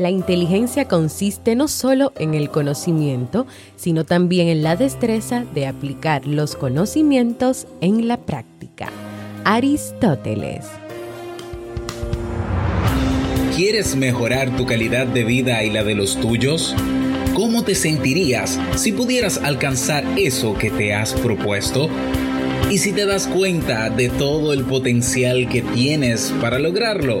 La inteligencia consiste no solo en el conocimiento, sino también en la destreza de aplicar los conocimientos en la práctica. Aristóteles. ¿Quieres mejorar tu calidad de vida y la de los tuyos? ¿Cómo te sentirías si pudieras alcanzar eso que te has propuesto? ¿Y si te das cuenta de todo el potencial que tienes para lograrlo?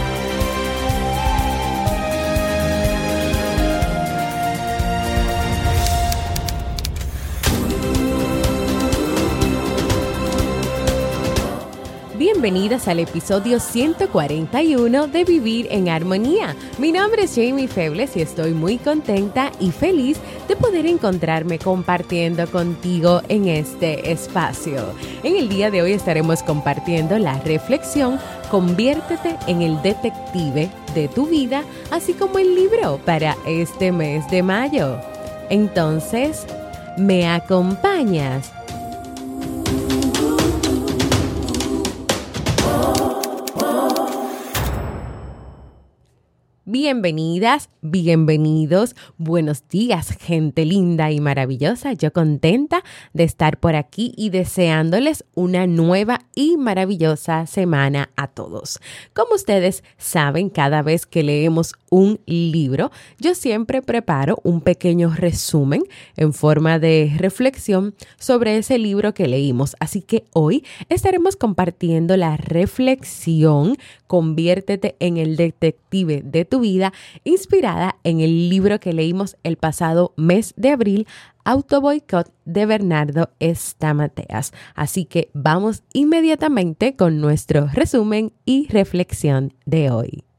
Bienvenidas al episodio 141 de Vivir en Armonía. Mi nombre es Jamie Febles y estoy muy contenta y feliz de poder encontrarme compartiendo contigo en este espacio. En el día de hoy estaremos compartiendo la reflexión Conviértete en el detective de tu vida, así como el libro para este mes de mayo. Entonces, ¿me acompañas? Bienvenidas, bienvenidos, buenos días, gente linda y maravillosa. Yo contenta de estar por aquí y deseándoles una nueva y maravillosa semana a todos. Como ustedes saben, cada vez que leemos un libro, yo siempre preparo un pequeño resumen en forma de reflexión sobre ese libro que leímos. Así que hoy estaremos compartiendo la reflexión Conviértete en el detective de tu vida, inspirada en el libro que leímos el pasado mes de abril, Autoboycott de Bernardo Estamateas. Así que vamos inmediatamente con nuestro resumen y reflexión de hoy.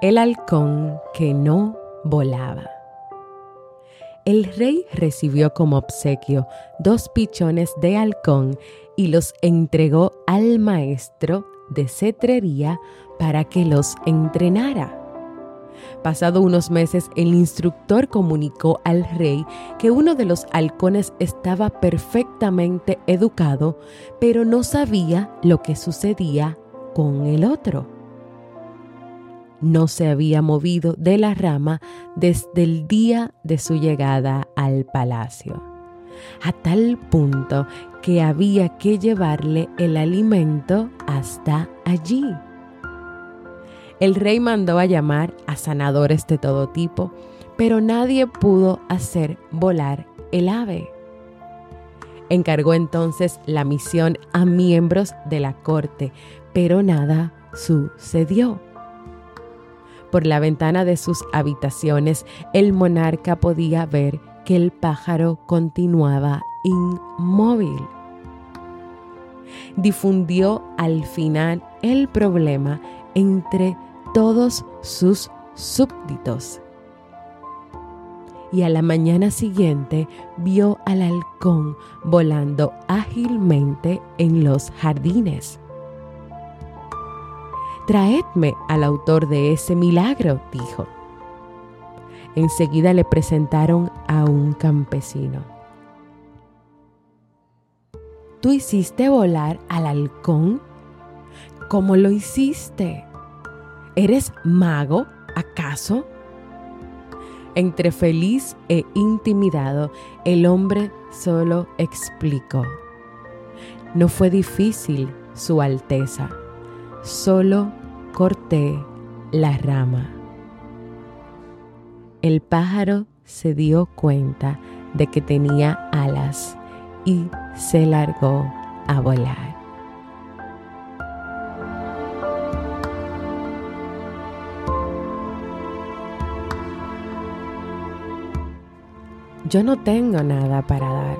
El halcón que no volaba. El rey recibió como obsequio dos pichones de halcón y los entregó al maestro de cetrería para que los entrenara. Pasado unos meses, el instructor comunicó al rey que uno de los halcones estaba perfectamente educado, pero no sabía lo que sucedía con el otro no se había movido de la rama desde el día de su llegada al palacio, a tal punto que había que llevarle el alimento hasta allí. El rey mandó a llamar a sanadores de todo tipo, pero nadie pudo hacer volar el ave. Encargó entonces la misión a miembros de la corte, pero nada sucedió. Por la ventana de sus habitaciones, el monarca podía ver que el pájaro continuaba inmóvil. Difundió al final el problema entre todos sus súbditos. Y a la mañana siguiente vio al halcón volando ágilmente en los jardines. Traedme al autor de ese milagro, dijo. Enseguida le presentaron a un campesino. ¿Tú hiciste volar al halcón? ¿Cómo lo hiciste? ¿Eres mago, acaso? Entre feliz e intimidado, el hombre solo explicó. No fue difícil, Su Alteza, solo corté la rama. El pájaro se dio cuenta de que tenía alas y se largó a volar. Yo no tengo nada para dar.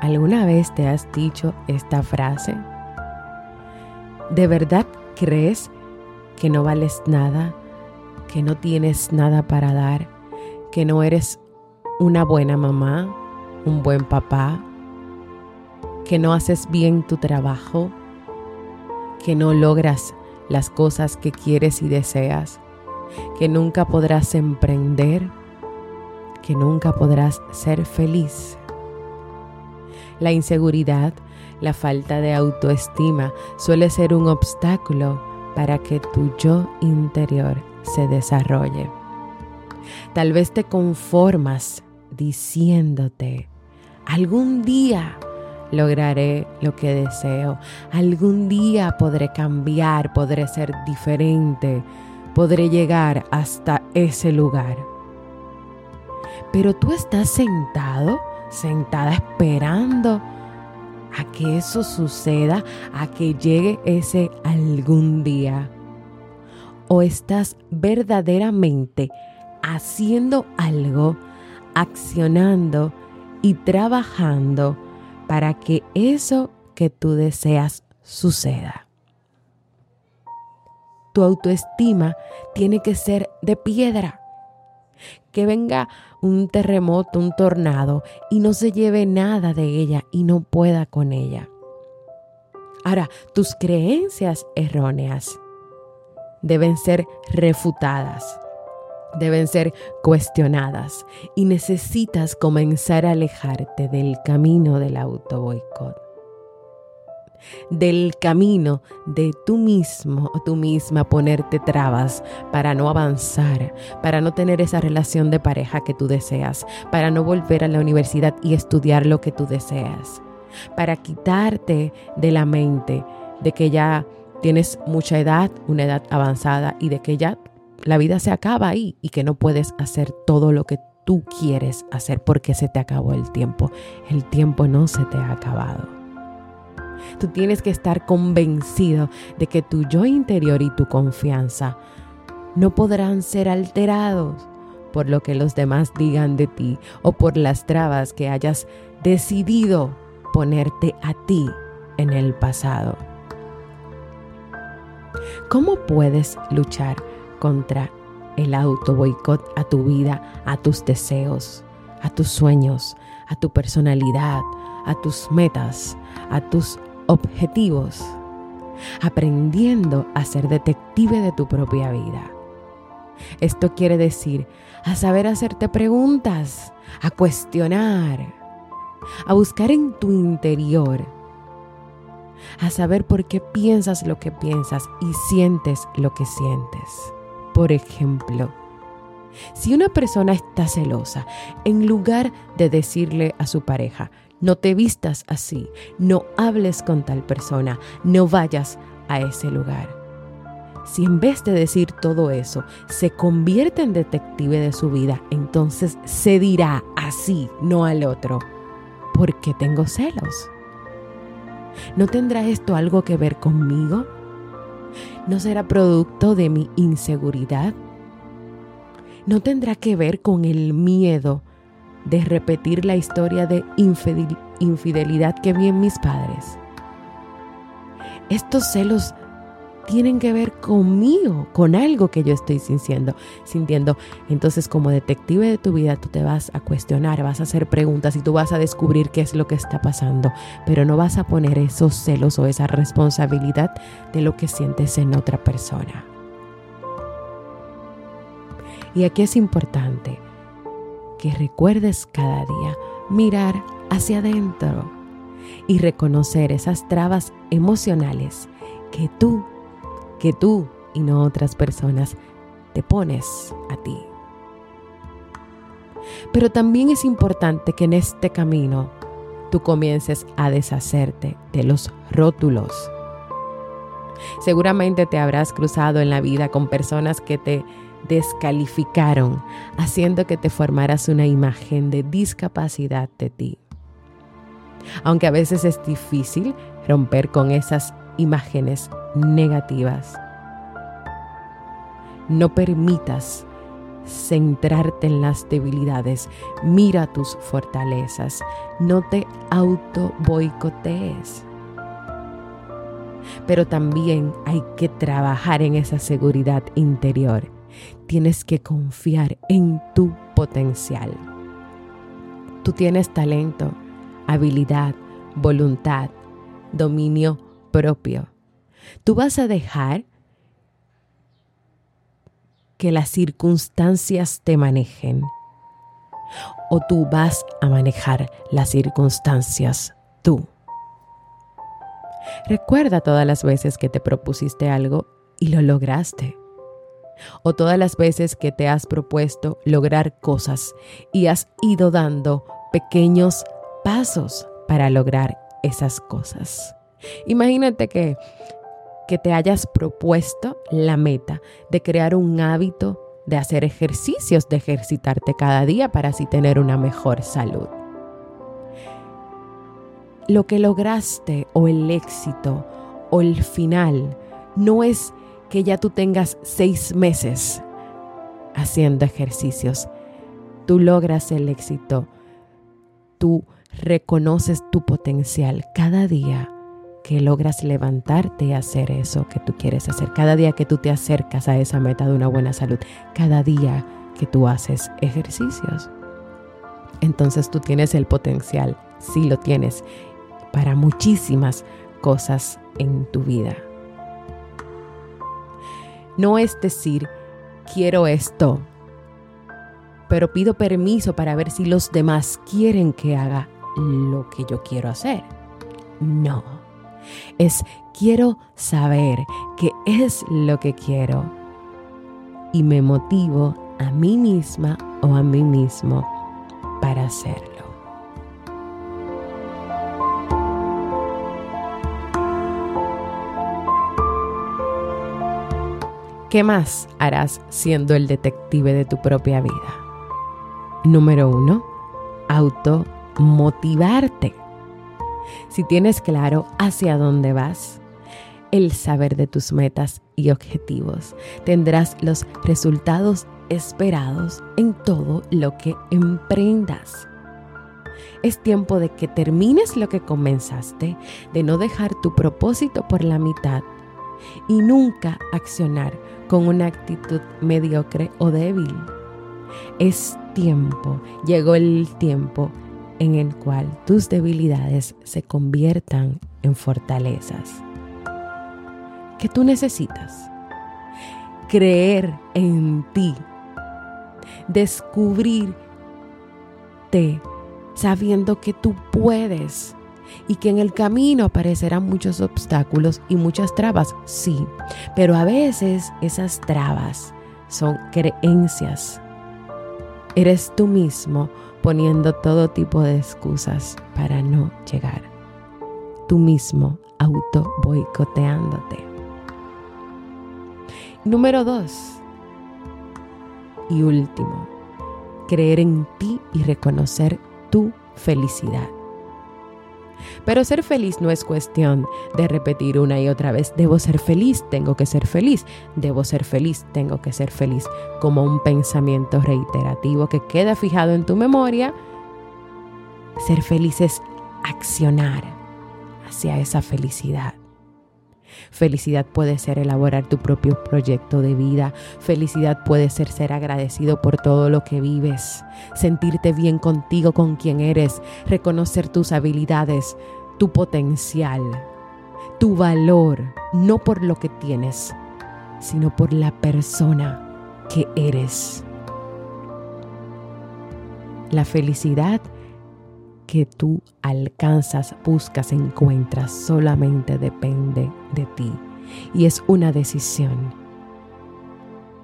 ¿Alguna vez te has dicho esta frase? ¿De verdad crees que no vales nada, que no tienes nada para dar, que no eres una buena mamá, un buen papá, que no haces bien tu trabajo, que no logras las cosas que quieres y deseas, que nunca podrás emprender, que nunca podrás ser feliz. La inseguridad, la falta de autoestima suele ser un obstáculo para que tu yo interior se desarrolle. Tal vez te conformas diciéndote, algún día lograré lo que deseo, algún día podré cambiar, podré ser diferente, podré llegar hasta ese lugar. Pero tú estás sentado, sentada esperando a que eso suceda, a que llegue ese algún día. O estás verdaderamente haciendo algo, accionando y trabajando para que eso que tú deseas suceda. Tu autoestima tiene que ser de piedra. Que venga un terremoto, un tornado y no se lleve nada de ella y no pueda con ella. Ahora, tus creencias erróneas deben ser refutadas, deben ser cuestionadas y necesitas comenzar a alejarte del camino del auto boicot del camino de tú mismo o tú misma ponerte trabas para no avanzar, para no tener esa relación de pareja que tú deseas, para no volver a la universidad y estudiar lo que tú deseas, para quitarte de la mente de que ya tienes mucha edad, una edad avanzada y de que ya la vida se acaba ahí y que no puedes hacer todo lo que tú quieres hacer porque se te acabó el tiempo. El tiempo no se te ha acabado. Tú tienes que estar convencido de que tu yo interior y tu confianza no podrán ser alterados por lo que los demás digan de ti o por las trabas que hayas decidido ponerte a ti en el pasado. ¿Cómo puedes luchar contra el auto boicot a tu vida, a tus deseos, a tus sueños, a tu personalidad, a tus metas, a tus objetivos, aprendiendo a ser detective de tu propia vida. Esto quiere decir a saber hacerte preguntas, a cuestionar, a buscar en tu interior, a saber por qué piensas lo que piensas y sientes lo que sientes. Por ejemplo, si una persona está celosa, en lugar de decirle a su pareja, no te vistas así, no hables con tal persona, no vayas a ese lugar. Si en vez de decir todo eso se convierte en detective de su vida, entonces se dirá así, no al otro. ¿Por qué tengo celos? ¿No tendrá esto algo que ver conmigo? ¿No será producto de mi inseguridad? ¿No tendrá que ver con el miedo de repetir la historia de infidelidad que vi en mis padres. Estos celos tienen que ver conmigo, con algo que yo estoy sintiendo, sintiendo. Entonces, como detective de tu vida, tú te vas a cuestionar, vas a hacer preguntas y tú vas a descubrir qué es lo que está pasando, pero no vas a poner esos celos o esa responsabilidad de lo que sientes en otra persona. Y aquí es importante que recuerdes cada día mirar hacia adentro y reconocer esas trabas emocionales que tú, que tú y no otras personas te pones a ti. Pero también es importante que en este camino tú comiences a deshacerte de los rótulos. Seguramente te habrás cruzado en la vida con personas que te descalificaron, haciendo que te formaras una imagen de discapacidad de ti. Aunque a veces es difícil romper con esas imágenes negativas, no permitas centrarte en las debilidades, mira tus fortalezas, no te auto boicotees. Pero también hay que trabajar en esa seguridad interior. Tienes que confiar en tu potencial. Tú tienes talento, habilidad, voluntad, dominio propio. Tú vas a dejar que las circunstancias te manejen o tú vas a manejar las circunstancias tú. Recuerda todas las veces que te propusiste algo y lo lograste. O todas las veces que te has propuesto lograr cosas y has ido dando pequeños pasos para lograr esas cosas. Imagínate que que te hayas propuesto la meta de crear un hábito de hacer ejercicios, de ejercitarte cada día para así tener una mejor salud. Lo que lograste o el éxito o el final no es que ya tú tengas seis meses haciendo ejercicios. Tú logras el éxito. Tú reconoces tu potencial cada día que logras levantarte y hacer eso que tú quieres hacer. Cada día que tú te acercas a esa meta de una buena salud. Cada día que tú haces ejercicios. Entonces tú tienes el potencial, sí lo tienes, para muchísimas cosas en tu vida. No es decir, quiero esto, pero pido permiso para ver si los demás quieren que haga lo que yo quiero hacer. No es quiero saber qué es lo que quiero y me motivo a mí misma o a mí mismo para hacerlo. ¿Qué más harás siendo el detective de tu propia vida? Número uno, automotivarte si tienes claro hacia dónde vas, el saber de tus metas y objetivos, tendrás los resultados esperados en todo lo que emprendas. Es tiempo de que termines lo que comenzaste, de no dejar tu propósito por la mitad y nunca accionar con una actitud mediocre o débil. Es tiempo, llegó el tiempo en el cual tus debilidades se conviertan en fortalezas. ¿Qué tú necesitas? Creer en ti. Descubrirte sabiendo que tú puedes y que en el camino aparecerán muchos obstáculos y muchas trabas, sí, pero a veces esas trabas son creencias. Eres tú mismo poniendo todo tipo de excusas para no llegar. Tú mismo auto boicoteándote. Número dos. Y último, creer en ti y reconocer tu felicidad. Pero ser feliz no es cuestión de repetir una y otra vez, debo ser feliz, tengo que ser feliz, debo ser feliz, tengo que ser feliz, como un pensamiento reiterativo que queda fijado en tu memoria. Ser feliz es accionar hacia esa felicidad. Felicidad puede ser elaborar tu propio proyecto de vida. Felicidad puede ser ser agradecido por todo lo que vives, sentirte bien contigo, con quien eres, reconocer tus habilidades, tu potencial, tu valor, no por lo que tienes, sino por la persona que eres. La felicidad que tú alcanzas, buscas, encuentras, solamente depende de ti. Y es una decisión.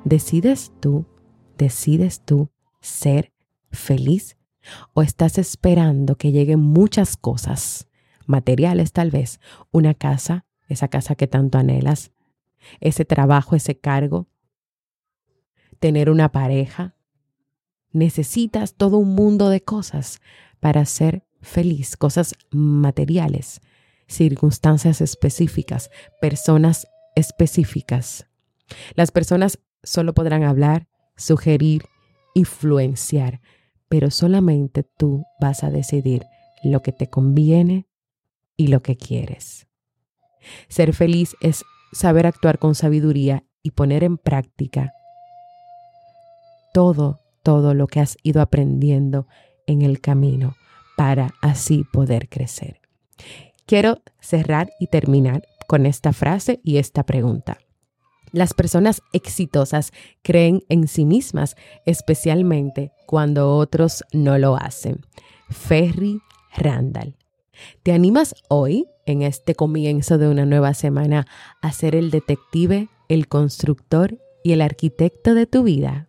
¿Decides tú, decides tú ser feliz? ¿O estás esperando que lleguen muchas cosas, materiales tal vez, una casa, esa casa que tanto anhelas, ese trabajo, ese cargo, tener una pareja. Necesitas todo un mundo de cosas para ser feliz, cosas materiales, circunstancias específicas, personas específicas. Las personas solo podrán hablar, sugerir, influenciar, pero solamente tú vas a decidir lo que te conviene y lo que quieres. Ser feliz es saber actuar con sabiduría y poner en práctica todo, todo lo que has ido aprendiendo en el camino para así poder crecer. Quiero cerrar y terminar con esta frase y esta pregunta. Las personas exitosas creen en sí mismas, especialmente cuando otros no lo hacen. Ferry Randall. ¿Te animas hoy, en este comienzo de una nueva semana, a ser el detective, el constructor y el arquitecto de tu vida?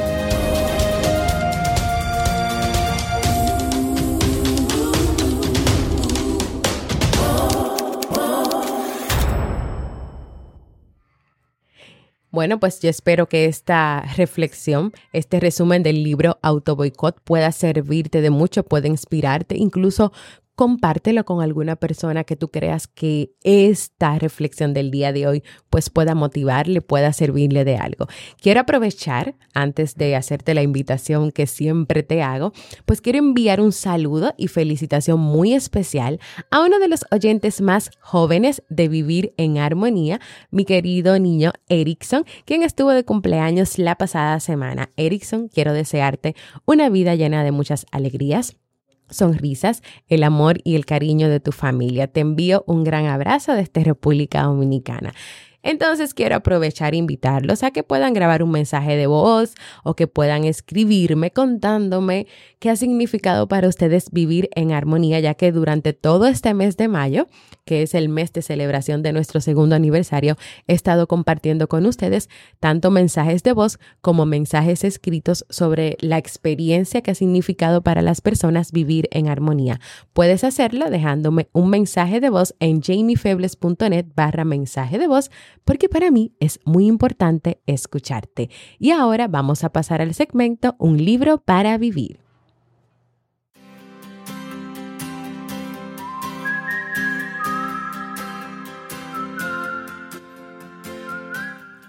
Bueno, pues yo espero que esta reflexión, este resumen del libro Auto Boicot pueda servirte de mucho, pueda inspirarte, incluso compártelo con alguna persona que tú creas que esta reflexión del día de hoy pues pueda motivarle, pueda servirle de algo. Quiero aprovechar, antes de hacerte la invitación que siempre te hago, pues quiero enviar un saludo y felicitación muy especial a uno de los oyentes más jóvenes de Vivir en Armonía, mi querido niño Erickson, quien estuvo de cumpleaños la pasada semana. Erickson, quiero desearte una vida llena de muchas alegrías sonrisas, el amor y el cariño de tu familia. Te envío un gran abrazo desde República Dominicana. Entonces quiero aprovechar e invitarlos a que puedan grabar un mensaje de voz o que puedan escribirme contándome qué ha significado para ustedes vivir en armonía, ya que durante todo este mes de mayo que es el mes de celebración de nuestro segundo aniversario, he estado compartiendo con ustedes tanto mensajes de voz como mensajes escritos sobre la experiencia que ha significado para las personas vivir en armonía. Puedes hacerlo dejándome un mensaje de voz en jamiefebles.net barra mensaje de voz porque para mí es muy importante escucharte. Y ahora vamos a pasar al segmento Un libro para vivir.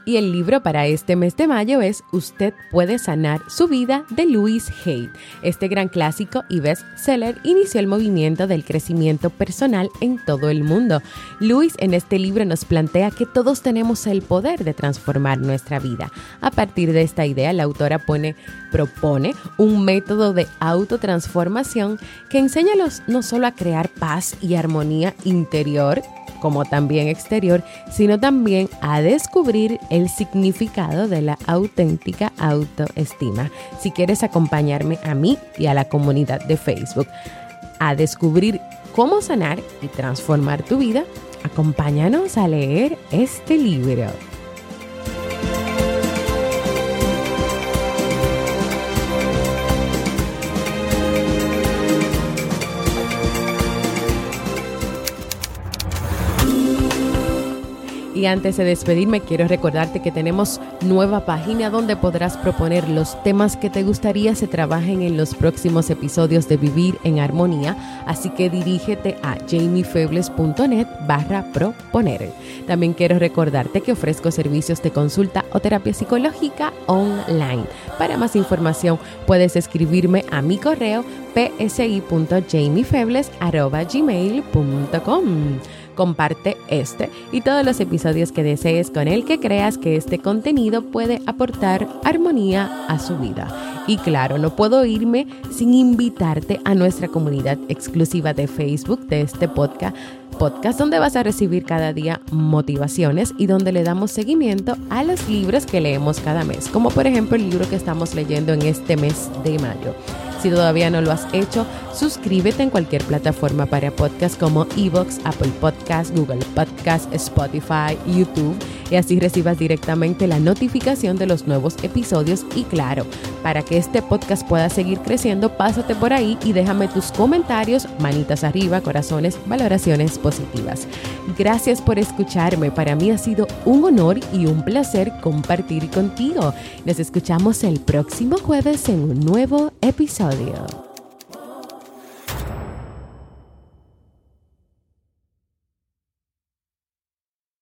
Y el libro para este mes de mayo es Usted puede sanar su vida de Louis Hay. Este gran clásico y bestseller inició el movimiento del crecimiento personal en todo el mundo. Louis en este libro nos plantea que todos tenemos el poder de transformar nuestra vida. A partir de esta idea, la autora pone, propone un método de autotransformación que enseña no solo a crear paz y armonía interior, como también exterior, sino también a descubrir el significado de la auténtica autoestima. Si quieres acompañarme a mí y a la comunidad de Facebook a descubrir cómo sanar y transformar tu vida, acompáñanos a leer este libro. Y antes de despedirme, quiero recordarte que tenemos nueva página donde podrás proponer los temas que te gustaría se trabajen en los próximos episodios de Vivir en Armonía. Así que dirígete a jamiefebles.net barra proponer. También quiero recordarte que ofrezco servicios de consulta o terapia psicológica online. Para más información puedes escribirme a mi correo psi.jamiefebles.gmail.com comparte este y todos los episodios que desees con el que creas que este contenido puede aportar armonía a su vida. Y claro, no puedo irme sin invitarte a nuestra comunidad exclusiva de Facebook de este podcast podcast donde vas a recibir cada día motivaciones y donde le damos seguimiento a los libros que leemos cada mes, como por ejemplo el libro que estamos leyendo en este mes de mayo. Si todavía no lo has hecho, suscríbete en cualquier plataforma para podcast como Evox, Apple Podcast, Google Podcast, Spotify, YouTube y así recibas directamente la notificación de los nuevos episodios y claro, para que este podcast pueda seguir creciendo, pásate por ahí y déjame tus comentarios, manitas arriba, corazones, valoraciones positivas. Gracias por escucharme, para mí ha sido un honor y un placer compartir contigo. Nos escuchamos el próximo jueves en un nuevo episodio.